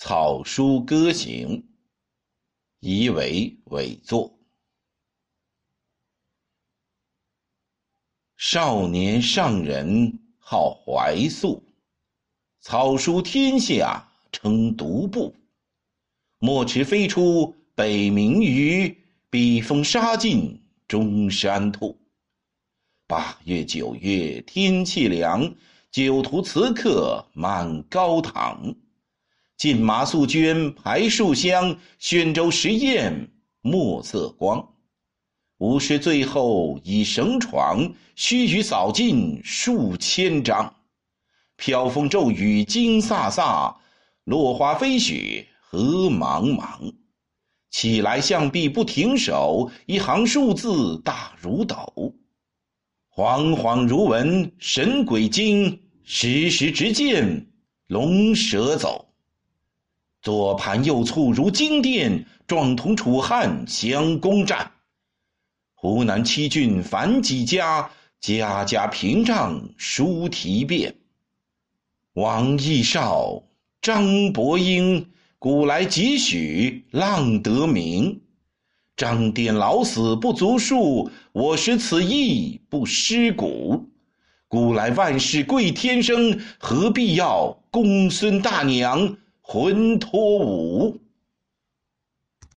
草书歌行，疑为伪作。少年上人好怀素，草书天下称独步。莫持飞出北冥鱼，笔锋杀尽中山兔。八月九月天气凉，酒徒词客满高堂。进马素绢排树香，宣州石砚墨色光。吾师最后以绳床，须臾扫尽数千章。飘风骤雨惊飒飒，落花飞雪何茫茫。起来象壁不停手，一行数字大如斗。惶惶如闻神鬼惊，时时直见龙蛇走。左盘右簇如金殿，状同楚汉相攻战。湖南七郡凡几家，家家屏障书题变。王逸少，张伯英，古来几许浪得名。张颠老死不足数，我识此意不失古。古来万事贵天生，何必要公孙大娘？魂托五。